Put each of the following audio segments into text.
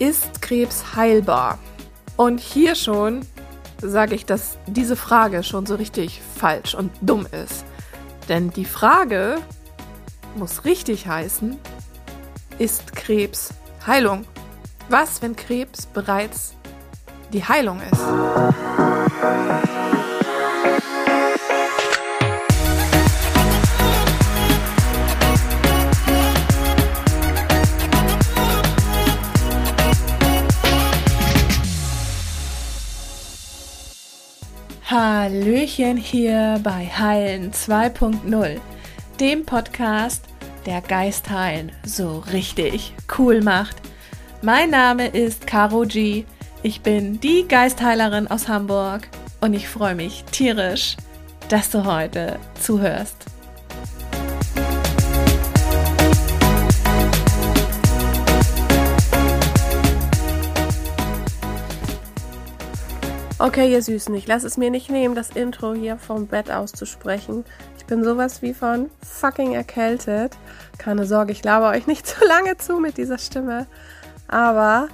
Ist Krebs heilbar? Und hier schon sage ich, dass diese Frage schon so richtig falsch und dumm ist. Denn die Frage muss richtig heißen, ist Krebs Heilung? Was, wenn Krebs bereits die Heilung ist? Hallöchen hier bei Heilen 2.0, dem Podcast, der Geist heilen so richtig cool macht. Mein Name ist Caro G. Ich bin die Geistheilerin aus Hamburg und ich freue mich tierisch, dass du heute zuhörst. Okay, ihr Süßen, ich lasse es mir nicht nehmen, das Intro hier vom Bett auszusprechen. Ich bin sowas wie von fucking erkältet. Keine Sorge, ich laber euch nicht zu lange zu mit dieser Stimme. Aber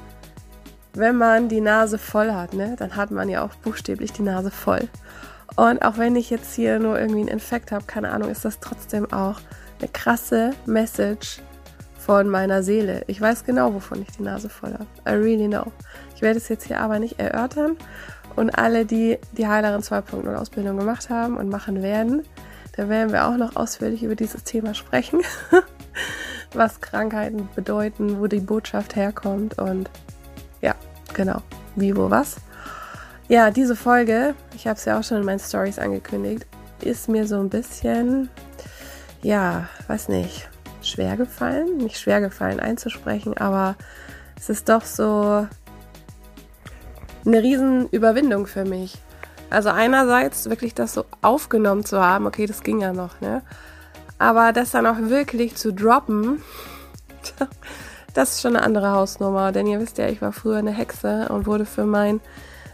wenn man die Nase voll hat, ne, dann hat man ja auch buchstäblich die Nase voll. Und auch wenn ich jetzt hier nur irgendwie einen Infekt habe, keine Ahnung, ist das trotzdem auch eine krasse Message von meiner Seele. Ich weiß genau, wovon ich die Nase voll habe. I really know. Ich werde es jetzt hier aber nicht erörtern und alle, die die Heilerin 2.0 Ausbildung gemacht haben und machen werden, da werden wir auch noch ausführlich über dieses Thema sprechen. was Krankheiten bedeuten, wo die Botschaft herkommt und ja, genau, wie, wo, was. Ja, diese Folge, ich habe es ja auch schon in meinen Stories angekündigt, ist mir so ein bisschen, ja, weiß nicht, schwer gefallen. Nicht schwer gefallen einzusprechen, aber es ist doch so eine Riesenüberwindung für mich. Also einerseits wirklich das so aufgenommen zu haben, okay, das ging ja noch, ne? Aber das dann auch wirklich zu droppen, das ist schon eine andere Hausnummer. Denn ihr wisst ja, ich war früher eine Hexe und wurde für mein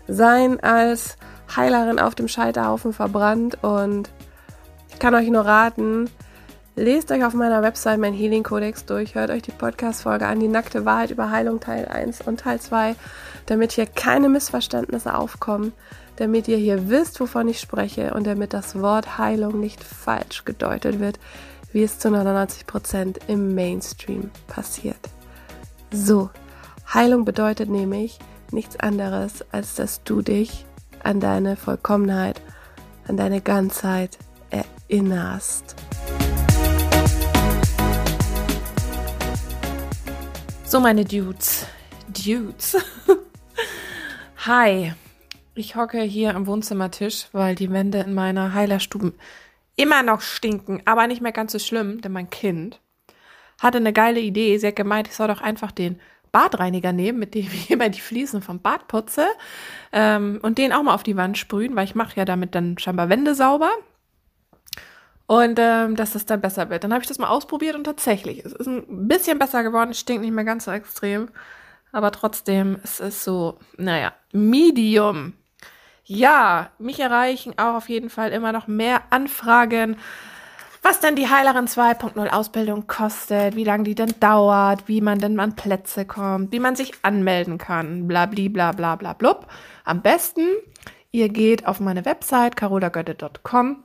Sein als Heilerin auf dem Scheiterhaufen verbrannt. Und ich kann euch nur raten, lest euch auf meiner Website mein Healing Codex durch, hört euch die Podcast-Folge an, die nackte Wahrheit über Heilung Teil 1 und Teil 2 damit hier keine Missverständnisse aufkommen, damit ihr hier wisst, wovon ich spreche und damit das Wort Heilung nicht falsch gedeutet wird, wie es zu 99 Prozent im Mainstream passiert. So, Heilung bedeutet nämlich nichts anderes, als dass du dich an deine Vollkommenheit, an deine Ganzheit erinnerst. So, meine Dudes, Dudes. Hi, ich hocke hier am Wohnzimmertisch, weil die Wände in meiner Heilerstube immer noch stinken, aber nicht mehr ganz so schlimm, denn mein Kind hatte eine geile Idee. Sie hat gemeint, ich soll doch einfach den Badreiniger nehmen, mit dem ich immer die Fliesen vom Bad putze ähm, und den auch mal auf die Wand sprühen, weil ich mache ja damit dann scheinbar Wände sauber. Und ähm, dass das dann besser wird. Dann habe ich das mal ausprobiert und tatsächlich, es ist ein bisschen besser geworden, stinkt nicht mehr ganz so extrem. Aber trotzdem, es ist so, naja, Medium. Ja, mich erreichen auch auf jeden Fall immer noch mehr Anfragen, was denn die Heilerin 2.0 Ausbildung kostet, wie lange die denn dauert, wie man denn an Plätze kommt, wie man sich anmelden kann, bla bla bla bla blub. Am besten, ihr geht auf meine Website carolagötte.com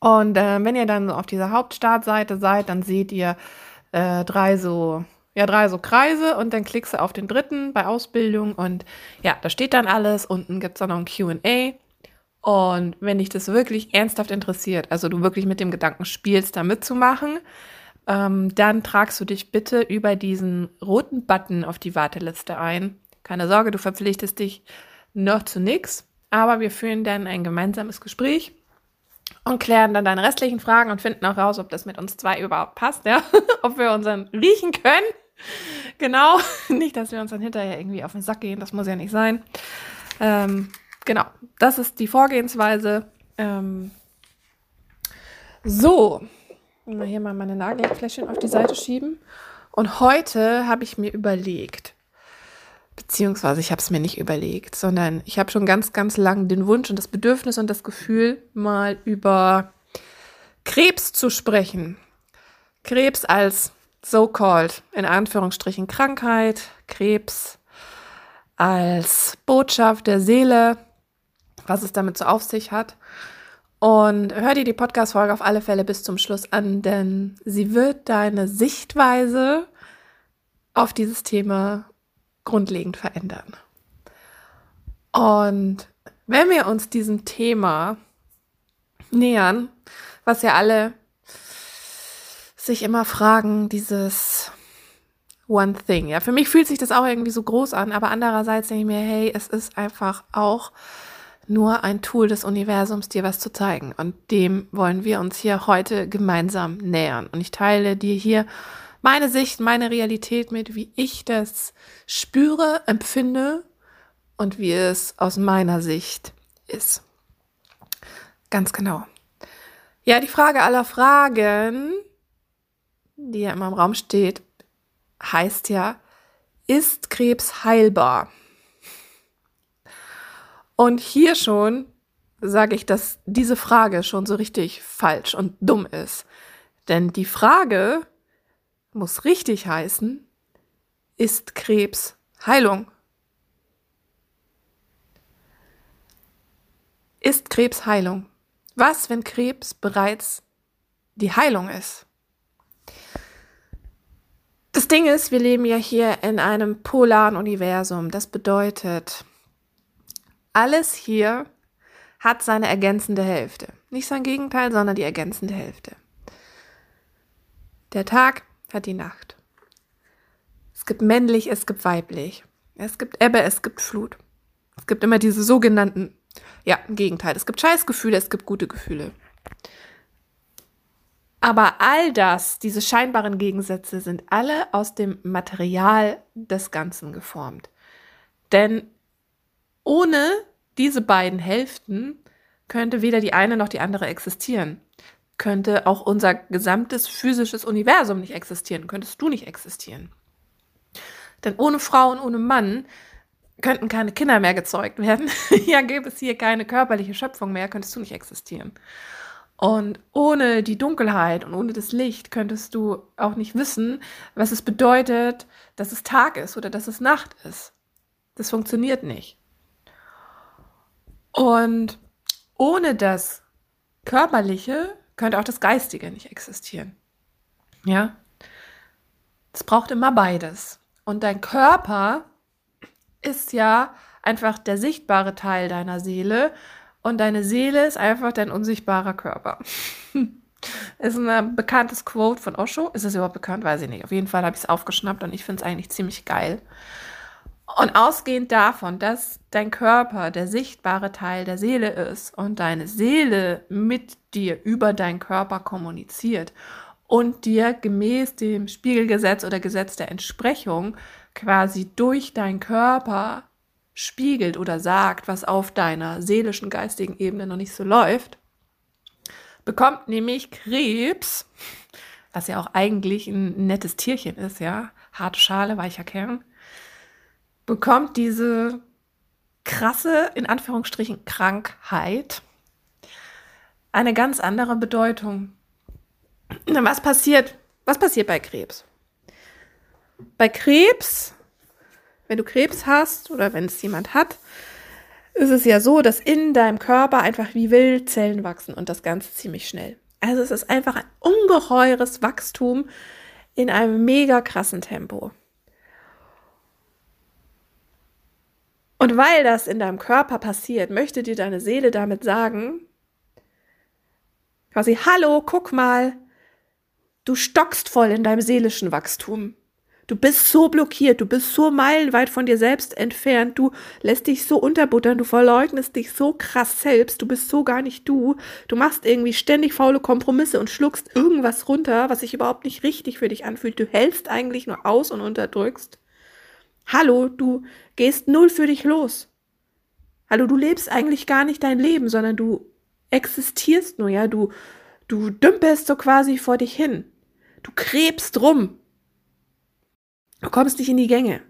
und äh, wenn ihr dann auf dieser Hauptstartseite seid, dann seht ihr äh, drei so ja, drei so Kreise und dann klickst du auf den dritten bei Ausbildung und ja, da steht dann alles. Unten gibt es dann noch ein QA. Und wenn dich das wirklich ernsthaft interessiert, also du wirklich mit dem Gedanken spielst, da mitzumachen, ähm, dann tragst du dich bitte über diesen roten Button auf die Warteliste ein. Keine Sorge, du verpflichtest dich noch zu nichts, aber wir führen dann ein gemeinsames Gespräch und klären dann deine restlichen Fragen und finden auch raus, ob das mit uns zwei überhaupt passt, ja, ob wir unseren riechen können genau. Nicht, dass wir uns dann hinterher irgendwie auf den Sack gehen. Das muss ja nicht sein. Ähm, genau. Das ist die Vorgehensweise. Ähm, so. Mal hier mal meine Nagelfläschchen auf die Seite schieben. Und heute habe ich mir überlegt, beziehungsweise ich habe es mir nicht überlegt, sondern ich habe schon ganz, ganz lang den Wunsch und das Bedürfnis und das Gefühl, mal über Krebs zu sprechen. Krebs als so-called, in Anführungsstrichen, Krankheit, Krebs, als Botschaft der Seele, was es damit so auf sich hat. Und hör dir die Podcast-Folge auf alle Fälle bis zum Schluss an, denn sie wird deine Sichtweise auf dieses Thema grundlegend verändern. Und wenn wir uns diesem Thema nähern, was ja alle sich immer fragen, dieses One Thing. Ja, für mich fühlt sich das auch irgendwie so groß an, aber andererseits denke ich mir, hey, es ist einfach auch nur ein Tool des Universums, dir was zu zeigen. Und dem wollen wir uns hier heute gemeinsam nähern. Und ich teile dir hier meine Sicht, meine Realität mit, wie ich das spüre, empfinde und wie es aus meiner Sicht ist. Ganz genau. Ja, die Frage aller Fragen, die ja immer im Raum steht, heißt ja, ist Krebs heilbar? Und hier schon sage ich, dass diese Frage schon so richtig falsch und dumm ist. Denn die Frage muss richtig heißen, ist Krebs Heilung? Ist Krebs Heilung? Was, wenn Krebs bereits die Heilung ist? Das Ding ist, wir leben ja hier in einem polaren Universum. Das bedeutet, alles hier hat seine ergänzende Hälfte. Nicht sein Gegenteil, sondern die ergänzende Hälfte. Der Tag hat die Nacht. Es gibt männlich, es gibt weiblich. Es gibt Ebbe, es gibt Flut. Es gibt immer diese sogenannten, ja, im Gegenteil. Es gibt Scheißgefühle, es gibt gute Gefühle. Aber all das, diese scheinbaren Gegensätze, sind alle aus dem Material des Ganzen geformt. Denn ohne diese beiden Hälften könnte weder die eine noch die andere existieren. Könnte auch unser gesamtes physisches Universum nicht existieren, könntest du nicht existieren. Denn ohne Frau und ohne Mann könnten keine Kinder mehr gezeugt werden. ja, gäbe es hier keine körperliche Schöpfung mehr, könntest du nicht existieren. Und ohne die Dunkelheit und ohne das Licht könntest du auch nicht wissen, was es bedeutet, dass es Tag ist oder dass es Nacht ist. Das funktioniert nicht. Und ohne das Körperliche könnte auch das Geistige nicht existieren. Ja? Es braucht immer beides. Und dein Körper ist ja einfach der sichtbare Teil deiner Seele und deine Seele ist einfach dein unsichtbarer Körper. ist ein bekanntes Quote von Osho. Ist es überhaupt bekannt? Weiß ich nicht. Auf jeden Fall habe ich es aufgeschnappt und ich finde es eigentlich ziemlich geil. Und ausgehend davon, dass dein Körper der sichtbare Teil der Seele ist und deine Seele mit dir über deinen Körper kommuniziert und dir gemäß dem Spiegelgesetz oder Gesetz der Entsprechung quasi durch deinen Körper spiegelt oder sagt, was auf deiner seelischen, geistigen Ebene noch nicht so läuft, bekommt nämlich Krebs, was ja auch eigentlich ein nettes Tierchen ist, ja, harte Schale, weicher Kern, bekommt diese krasse, in Anführungsstrichen, Krankheit eine ganz andere Bedeutung. Was passiert? Was passiert bei Krebs? Bei Krebs, wenn du Krebs hast oder wenn es jemand hat, ist es ja so, dass in deinem Körper einfach wie wild Zellen wachsen und das Ganze ziemlich schnell. Also es ist einfach ein ungeheures Wachstum in einem mega krassen Tempo. Und weil das in deinem Körper passiert, möchte dir deine Seele damit sagen, quasi, hallo, guck mal, du stockst voll in deinem seelischen Wachstum. Du bist so blockiert, du bist so meilenweit von dir selbst entfernt, du lässt dich so unterbuttern, du verleugnest dich so krass selbst, du bist so gar nicht du, du machst irgendwie ständig faule Kompromisse und schluckst irgendwas runter, was sich überhaupt nicht richtig für dich anfühlt. Du hältst eigentlich nur aus und unterdrückst. Hallo, du gehst null für dich los. Hallo, du lebst eigentlich gar nicht dein Leben, sondern du existierst nur, ja, du, du dümpelst so quasi vor dich hin. Du krebst rum. Du kommst nicht in die Gänge.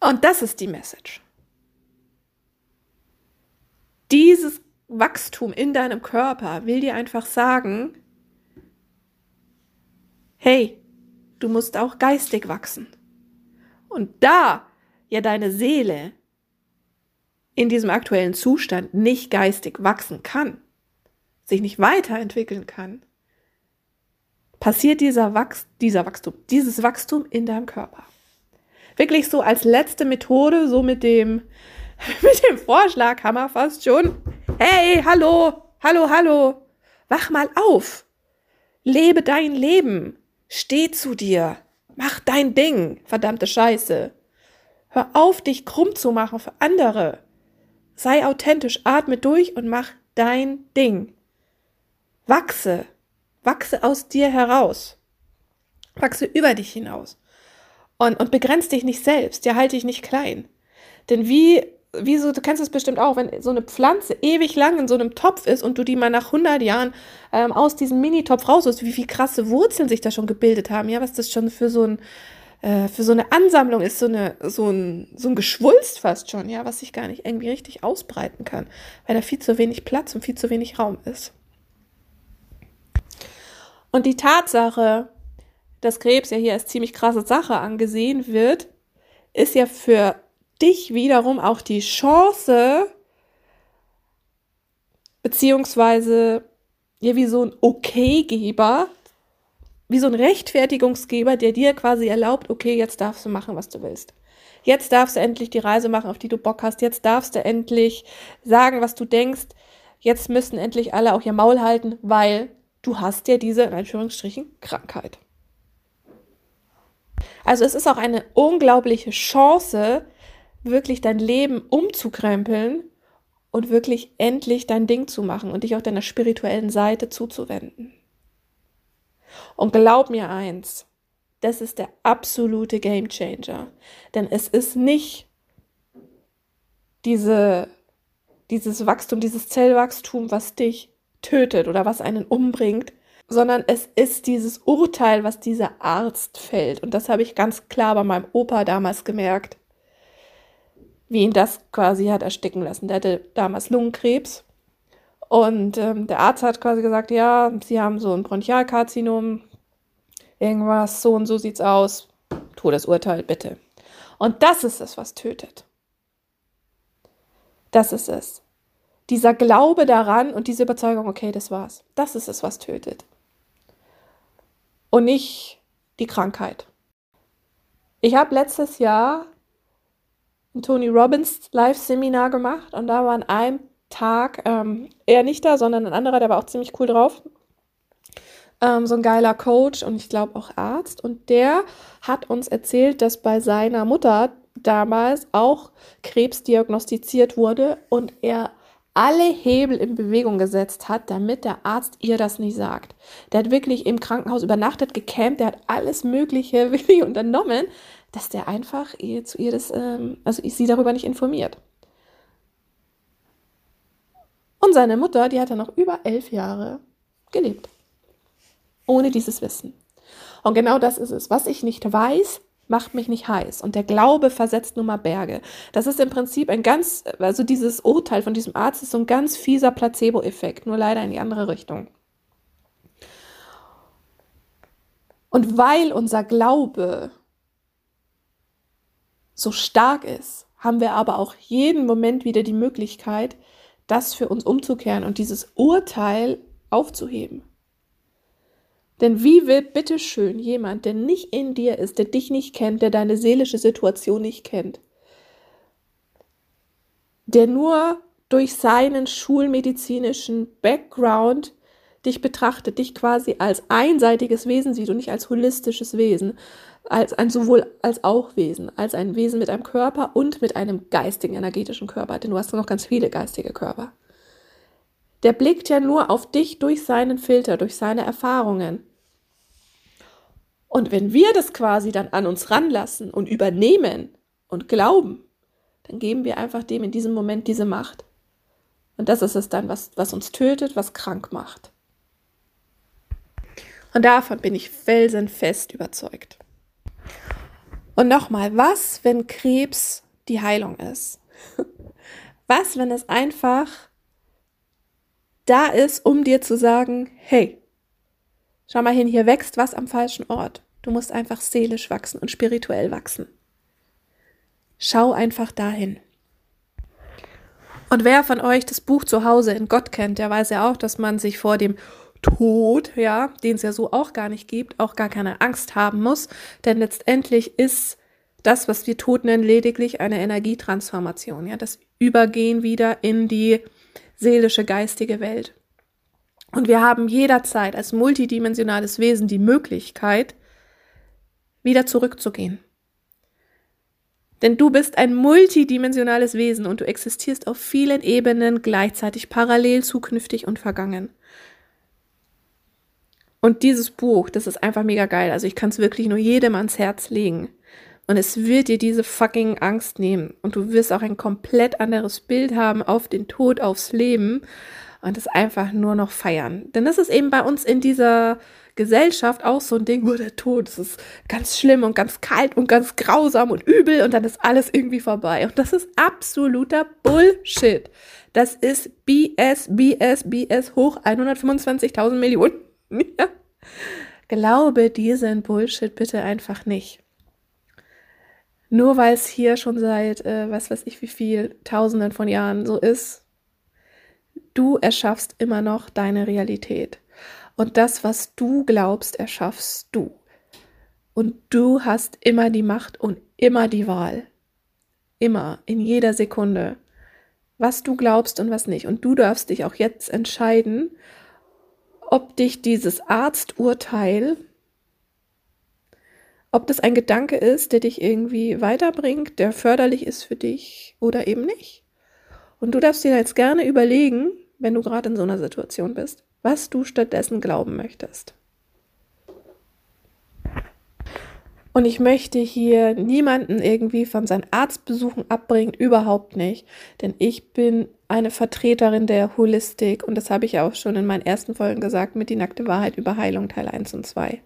Und das ist die Message. Dieses Wachstum in deinem Körper will dir einfach sagen, hey, du musst auch geistig wachsen. Und da ja deine Seele in diesem aktuellen Zustand nicht geistig wachsen kann, sich nicht weiterentwickeln kann, passiert dieser, Wachs dieser Wachstum, dieses Wachstum in deinem Körper. Wirklich so als letzte Methode, so mit dem, mit dem Vorschlaghammer fast schon. Hey, hallo, hallo, hallo, wach mal auf. Lebe dein Leben. Steh zu dir. Mach dein Ding, verdammte Scheiße. Hör auf, dich krumm zu machen für andere. Sei authentisch, atme durch und mach dein Ding. Wachse, wachse aus dir heraus. Wachse über dich hinaus. Und, und begrenz dich nicht selbst, ja, halte dich nicht klein. Denn wie, wie so, du kennst es bestimmt auch, wenn so eine Pflanze ewig lang in so einem Topf ist und du die mal nach 100 Jahren ähm, aus diesem Mini-Topf rausholst, wie viele krasse Wurzeln sich da schon gebildet haben, ja, was das schon für so ein, äh, für so eine Ansammlung ist, so, eine, so, ein, so ein Geschwulst fast schon, ja, was sich gar nicht irgendwie richtig ausbreiten kann, weil da viel zu wenig Platz und viel zu wenig Raum ist. Und die Tatsache, dass Krebs ja hier als ziemlich krasse Sache angesehen wird, ist ja für dich wiederum auch die Chance, beziehungsweise ja wie so ein Okay-Geber, wie so ein Rechtfertigungsgeber, der dir quasi erlaubt, okay, jetzt darfst du machen, was du willst. Jetzt darfst du endlich die Reise machen, auf die du Bock hast. Jetzt darfst du endlich sagen, was du denkst. Jetzt müssen endlich alle auch ihr Maul halten, weil du hast ja diese, in Anführungsstrichen, Krankheit. Also es ist auch eine unglaubliche Chance, wirklich dein Leben umzukrempeln und wirklich endlich dein Ding zu machen und dich auch deiner spirituellen Seite zuzuwenden. Und glaub mir eins, das ist der absolute Game Changer. Denn es ist nicht diese, dieses Wachstum, dieses Zellwachstum, was dich tötet oder was einen umbringt, sondern es ist dieses Urteil, was dieser Arzt fällt. Und das habe ich ganz klar bei meinem Opa damals gemerkt, wie ihn das quasi hat ersticken lassen. Der hatte damals Lungenkrebs und ähm, der Arzt hat quasi gesagt, ja, Sie haben so ein Bronchialkarzinom, irgendwas, so und so sieht's aus. Todesurteil, bitte. Und das ist es, was tötet. Das ist es. Dieser Glaube daran und diese Überzeugung, okay, das war's. Das ist es, was tötet. Und nicht die Krankheit. Ich habe letztes Jahr ein Tony Robbins Live-Seminar gemacht und da war an einem Tag, ähm, er nicht da, sondern ein anderer, der war auch ziemlich cool drauf. Ähm, so ein geiler Coach und ich glaube auch Arzt. Und der hat uns erzählt, dass bei seiner Mutter damals auch Krebs diagnostiziert wurde und er alle Hebel in Bewegung gesetzt hat, damit der Arzt ihr das nicht sagt. Der hat wirklich im Krankenhaus übernachtet, gecampt, der hat alles Mögliche wirklich unternommen, dass der einfach ihr, zu ihr das, ähm, also sie darüber nicht informiert. Und seine Mutter, die hat dann noch über elf Jahre gelebt. Ohne dieses Wissen. Und genau das ist es. Was ich nicht weiß, macht mich nicht heiß. Und der Glaube versetzt nun mal Berge. Das ist im Prinzip ein ganz, also dieses Urteil von diesem Arzt ist so ein ganz fieser Placebo-Effekt, nur leider in die andere Richtung. Und weil unser Glaube so stark ist, haben wir aber auch jeden Moment wieder die Möglichkeit, das für uns umzukehren und dieses Urteil aufzuheben. Denn wie will bitteschön jemand, der nicht in dir ist, der dich nicht kennt, der deine seelische Situation nicht kennt, der nur durch seinen schulmedizinischen Background dich betrachtet, dich quasi als einseitiges Wesen sieht und nicht als holistisches Wesen, als ein sowohl als auch Wesen, als ein Wesen mit einem Körper und mit einem geistigen, energetischen Körper, denn du hast noch ganz viele geistige Körper. Der blickt ja nur auf dich durch seinen Filter, durch seine Erfahrungen. Und wenn wir das quasi dann an uns ranlassen und übernehmen und glauben, dann geben wir einfach dem in diesem Moment diese Macht. Und das ist es dann, was, was uns tötet, was krank macht. Und davon bin ich felsenfest überzeugt. Und nochmal, was, wenn Krebs die Heilung ist? Was, wenn es einfach da ist, um dir zu sagen, hey, Schau mal hin, hier wächst was am falschen Ort. Du musst einfach seelisch wachsen und spirituell wachsen. Schau einfach dahin. Und wer von euch das Buch zu Hause in Gott kennt, der weiß ja auch, dass man sich vor dem Tod, ja, den es ja so auch gar nicht gibt, auch gar keine Angst haben muss. Denn letztendlich ist das, was wir Tod nennen, lediglich eine Energietransformation, ja, das Übergehen wieder in die seelische, geistige Welt. Und wir haben jederzeit als multidimensionales Wesen die Möglichkeit, wieder zurückzugehen. Denn du bist ein multidimensionales Wesen und du existierst auf vielen Ebenen gleichzeitig parallel, zukünftig und vergangen. Und dieses Buch, das ist einfach mega geil. Also ich kann es wirklich nur jedem ans Herz legen. Und es wird dir diese fucking Angst nehmen. Und du wirst auch ein komplett anderes Bild haben auf den Tod, aufs Leben. Und es einfach nur noch feiern. Denn das ist eben bei uns in dieser Gesellschaft auch so ein Ding, oh, der Tod, das ist ganz schlimm und ganz kalt und ganz grausam und übel und dann ist alles irgendwie vorbei. Und das ist absoluter Bullshit. Das ist BS, BS, BS hoch 125.000 Millionen. Glaube diesen Bullshit bitte einfach nicht. Nur weil es hier schon seit, äh, was weiß ich, wie viel Tausenden von Jahren so ist, du erschaffst immer noch deine Realität. Und das, was du glaubst, erschaffst du. Und du hast immer die Macht und immer die Wahl. Immer, in jeder Sekunde. Was du glaubst und was nicht. Und du darfst dich auch jetzt entscheiden, ob dich dieses Arzturteil, ob das ein Gedanke ist, der dich irgendwie weiterbringt, der förderlich ist für dich oder eben nicht. Und du darfst dir jetzt gerne überlegen, wenn du gerade in so einer Situation bist, was du stattdessen glauben möchtest. Und ich möchte hier niemanden irgendwie von seinen Arztbesuchen abbringen, überhaupt nicht. Denn ich bin eine Vertreterin der Holistik und das habe ich auch schon in meinen ersten Folgen gesagt mit die nackte Wahrheit über Heilung Teil 1 und 2.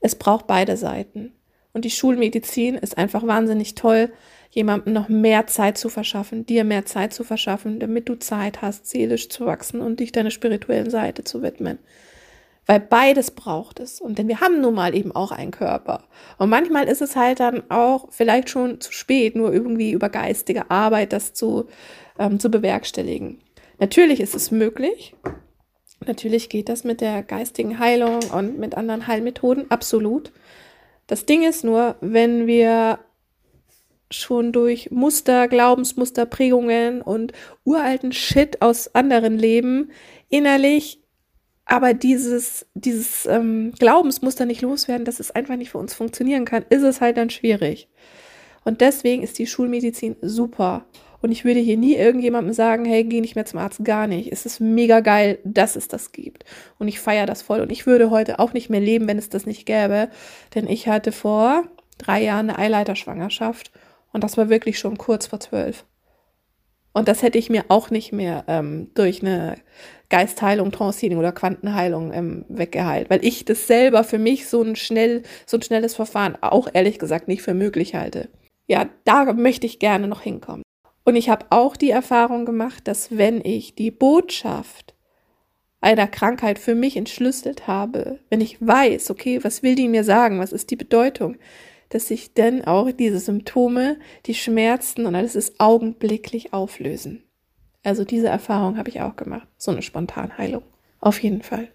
Es braucht beide Seiten. Und die Schulmedizin ist einfach wahnsinnig toll, jemandem noch mehr Zeit zu verschaffen, dir mehr Zeit zu verschaffen, damit du Zeit hast, seelisch zu wachsen und dich deiner spirituellen Seite zu widmen. Weil beides braucht es. Und denn wir haben nun mal eben auch einen Körper. Und manchmal ist es halt dann auch vielleicht schon zu spät, nur irgendwie über geistige Arbeit das zu, ähm, zu bewerkstelligen. Natürlich ist es möglich. Natürlich geht das mit der geistigen Heilung und mit anderen Heilmethoden, absolut. Das Ding ist nur, wenn wir schon durch Muster, Glaubensmuster, Prägungen und uralten Shit aus anderen Leben innerlich aber dieses, dieses ähm, Glaubensmuster nicht loswerden, dass es einfach nicht für uns funktionieren kann, ist es halt dann schwierig. Und deswegen ist die Schulmedizin super. Und ich würde hier nie irgendjemandem sagen, hey, geh nicht mehr zum Arzt, gar nicht. Es ist mega geil, dass es das gibt. Und ich feiere das voll. Und ich würde heute auch nicht mehr leben, wenn es das nicht gäbe. Denn ich hatte vor drei Jahren eine Eileiterschwangerschaft und das war wirklich schon kurz vor zwölf. Und das hätte ich mir auch nicht mehr ähm, durch eine Geistheilung, Transhealing oder Quantenheilung ähm, weggeheilt, weil ich das selber für mich so ein schnell, so ein schnelles Verfahren auch ehrlich gesagt nicht für möglich halte. Ja, da möchte ich gerne noch hinkommen. Und ich habe auch die Erfahrung gemacht, dass wenn ich die Botschaft einer Krankheit für mich entschlüsselt habe, wenn ich weiß, okay, was will die mir sagen, was ist die Bedeutung, dass sich dann auch diese Symptome, die Schmerzen und alles ist augenblicklich auflösen. Also diese Erfahrung habe ich auch gemacht. So eine Spontanheilung. Auf jeden Fall.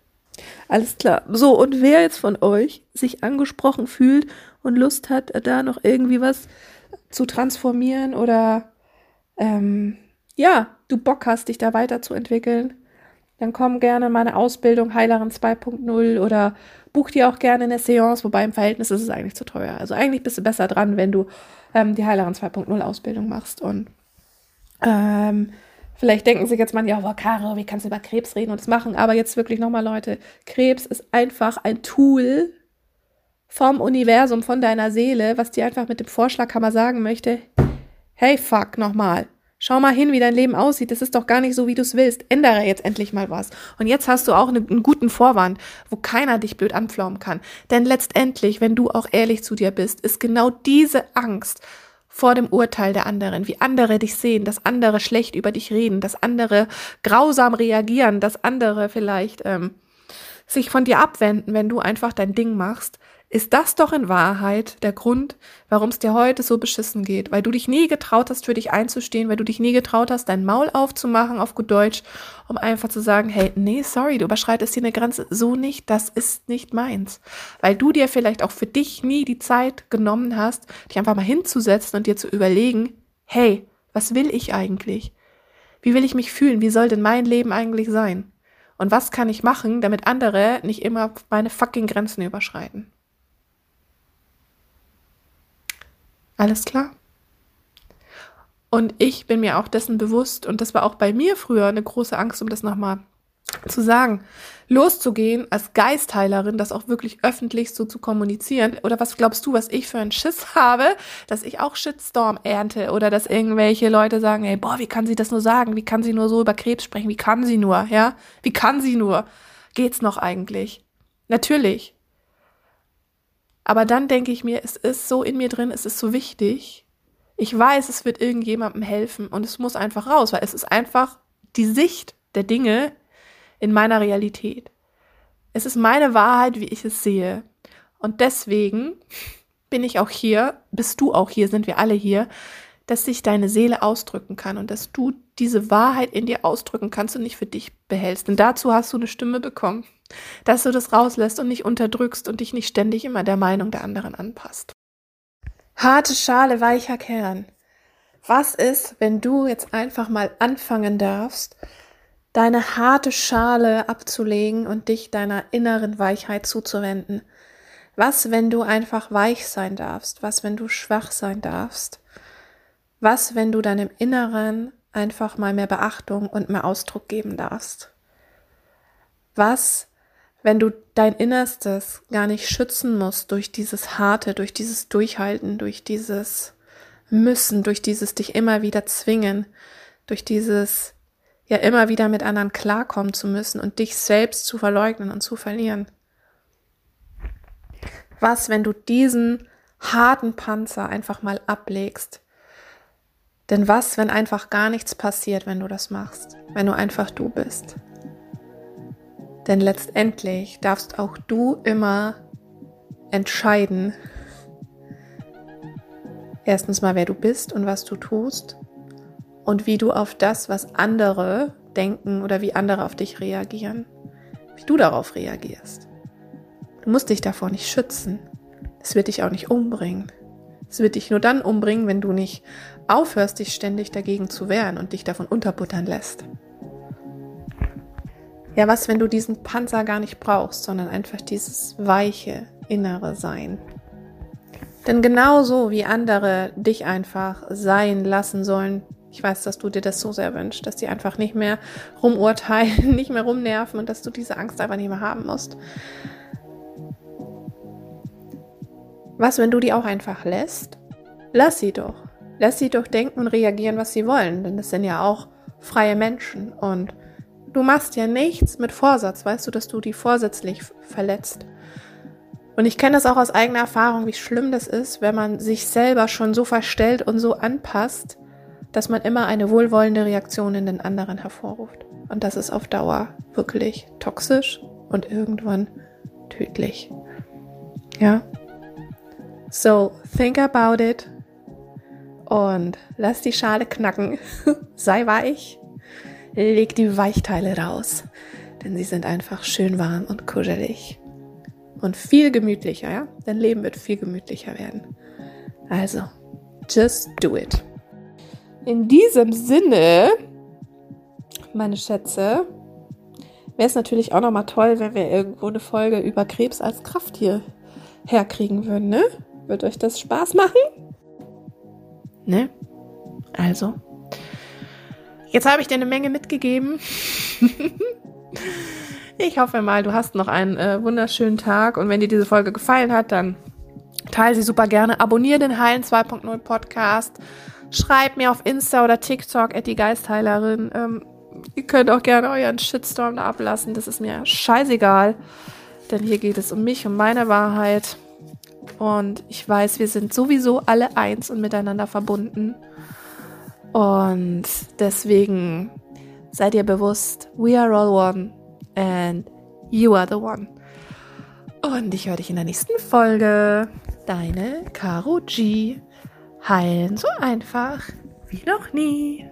Alles klar. So, und wer jetzt von euch sich angesprochen fühlt und Lust hat, da noch irgendwie was zu transformieren oder ähm, ja, du Bock hast, dich da weiterzuentwickeln, dann komm gerne in meine Ausbildung Heilerin 2.0 oder buch dir auch gerne eine Seance, wobei im Verhältnis ist es eigentlich zu teuer. Also eigentlich bist du besser dran, wenn du ähm, die Heilerin 2.0 Ausbildung machst. Und ähm, vielleicht denken sich jetzt mal, ja, boah, Caro, wie kannst du über Krebs reden und das machen? Aber jetzt wirklich nochmal, Leute, Krebs ist einfach ein Tool vom Universum, von deiner Seele, was dir einfach mit dem Vorschlaghammer sagen möchte, hey, fuck, nochmal. Schau mal hin, wie dein Leben aussieht. Das ist doch gar nicht so, wie du es willst. Ändere jetzt endlich mal was. Und jetzt hast du auch einen guten Vorwand, wo keiner dich blöd anpflaumen kann. Denn letztendlich, wenn du auch ehrlich zu dir bist, ist genau diese Angst vor dem Urteil der anderen, wie andere dich sehen, dass andere schlecht über dich reden, dass andere grausam reagieren, dass andere vielleicht ähm, sich von dir abwenden, wenn du einfach dein Ding machst, ist das doch in Wahrheit der Grund, warum es dir heute so beschissen geht, weil du dich nie getraut hast, für dich einzustehen, weil du dich nie getraut hast, dein Maul aufzumachen auf gut Deutsch, um einfach zu sagen, hey, nee, sorry, du überschreitest hier eine Grenze, so nicht, das ist nicht meins. Weil du dir vielleicht auch für dich nie die Zeit genommen hast, dich einfach mal hinzusetzen und dir zu überlegen, hey, was will ich eigentlich? Wie will ich mich fühlen? Wie soll denn mein Leben eigentlich sein? Und was kann ich machen, damit andere nicht immer meine fucking Grenzen überschreiten? Alles klar? Und ich bin mir auch dessen bewusst, und das war auch bei mir früher eine große Angst, um das nochmal zu sagen, loszugehen als Geistheilerin, das auch wirklich öffentlich so zu kommunizieren. Oder was glaubst du, was ich für einen Schiss habe, dass ich auch Shitstorm ernte oder dass irgendwelche Leute sagen, hey, boah, wie kann sie das nur sagen? Wie kann sie nur so über Krebs sprechen? Wie kann sie nur? Ja? Wie kann sie nur? Geht's noch eigentlich? Natürlich. Aber dann denke ich mir, es ist so in mir drin, es ist so wichtig. Ich weiß, es wird irgendjemandem helfen und es muss einfach raus, weil es ist einfach die Sicht der Dinge in meiner Realität. Es ist meine Wahrheit, wie ich es sehe. Und deswegen bin ich auch hier, bist du auch hier, sind wir alle hier, dass sich deine Seele ausdrücken kann und dass du diese Wahrheit in dir ausdrücken kannst und nicht für dich behältst. Denn dazu hast du eine Stimme bekommen dass du das rauslässt und nicht unterdrückst und dich nicht ständig immer der Meinung der anderen anpasst. Harte Schale, weicher Kern. Was ist, wenn du jetzt einfach mal anfangen darfst, deine harte Schale abzulegen und dich deiner inneren Weichheit zuzuwenden? Was, wenn du einfach weich sein darfst? Was, wenn du schwach sein darfst? Was, wenn du deinem Inneren einfach mal mehr Beachtung und mehr Ausdruck geben darfst? Was, wenn du dein Innerstes gar nicht schützen musst durch dieses Harte, durch dieses Durchhalten, durch dieses Müssen, durch dieses dich immer wieder zwingen, durch dieses ja immer wieder mit anderen klarkommen zu müssen und dich selbst zu verleugnen und zu verlieren. Was, wenn du diesen harten Panzer einfach mal ablegst? Denn was, wenn einfach gar nichts passiert, wenn du das machst, wenn du einfach du bist? Denn letztendlich darfst auch du immer entscheiden, erstens mal, wer du bist und was du tust und wie du auf das, was andere denken oder wie andere auf dich reagieren, wie du darauf reagierst. Du musst dich davor nicht schützen. Es wird dich auch nicht umbringen. Es wird dich nur dann umbringen, wenn du nicht aufhörst, dich ständig dagegen zu wehren und dich davon unterbuttern lässt. Ja, was, wenn du diesen Panzer gar nicht brauchst, sondern einfach dieses weiche innere Sein? Denn genauso wie andere dich einfach sein lassen sollen, ich weiß, dass du dir das so sehr wünschst, dass die einfach nicht mehr rumurteilen, nicht mehr rumnerven und dass du diese Angst einfach nicht mehr haben musst. Was, wenn du die auch einfach lässt? Lass sie doch. Lass sie doch denken und reagieren, was sie wollen, denn das sind ja auch freie Menschen und Du machst ja nichts mit Vorsatz, weißt du, dass du die vorsätzlich verletzt. Und ich kenne das auch aus eigener Erfahrung, wie schlimm das ist, wenn man sich selber schon so verstellt und so anpasst, dass man immer eine wohlwollende Reaktion in den anderen hervorruft. Und das ist auf Dauer wirklich toxisch und irgendwann tödlich. Ja. So, think about it und lass die Schale knacken. Sei weich leg die Weichteile raus, denn sie sind einfach schön warm und kuschelig. Und viel gemütlicher, ja? Dein Leben wird viel gemütlicher werden. Also, just do it. In diesem Sinne, meine Schätze, wäre es natürlich auch nochmal toll, wenn wir irgendwo eine Folge über Krebs als Kraft hier herkriegen würden, ne? Wird euch das Spaß machen? Ne? Also, Jetzt habe ich dir eine Menge mitgegeben. ich hoffe mal, du hast noch einen äh, wunderschönen Tag und wenn dir diese Folge gefallen hat, dann teile sie super gerne. Abonniere den Heilen 2.0 Podcast. Schreib mir auf Insta oder TikTok at die Geistheilerin. Ähm, ihr könnt auch gerne euren Shitstorm da ablassen. Das ist mir scheißegal. Denn hier geht es um mich, um meine Wahrheit. Und ich weiß, wir sind sowieso alle eins und miteinander verbunden. Und deswegen seid ihr bewusst, we are all one and You are the one. Und ich höre dich in der nächsten Folge. Deine Caro G. Heilen so einfach wie noch nie.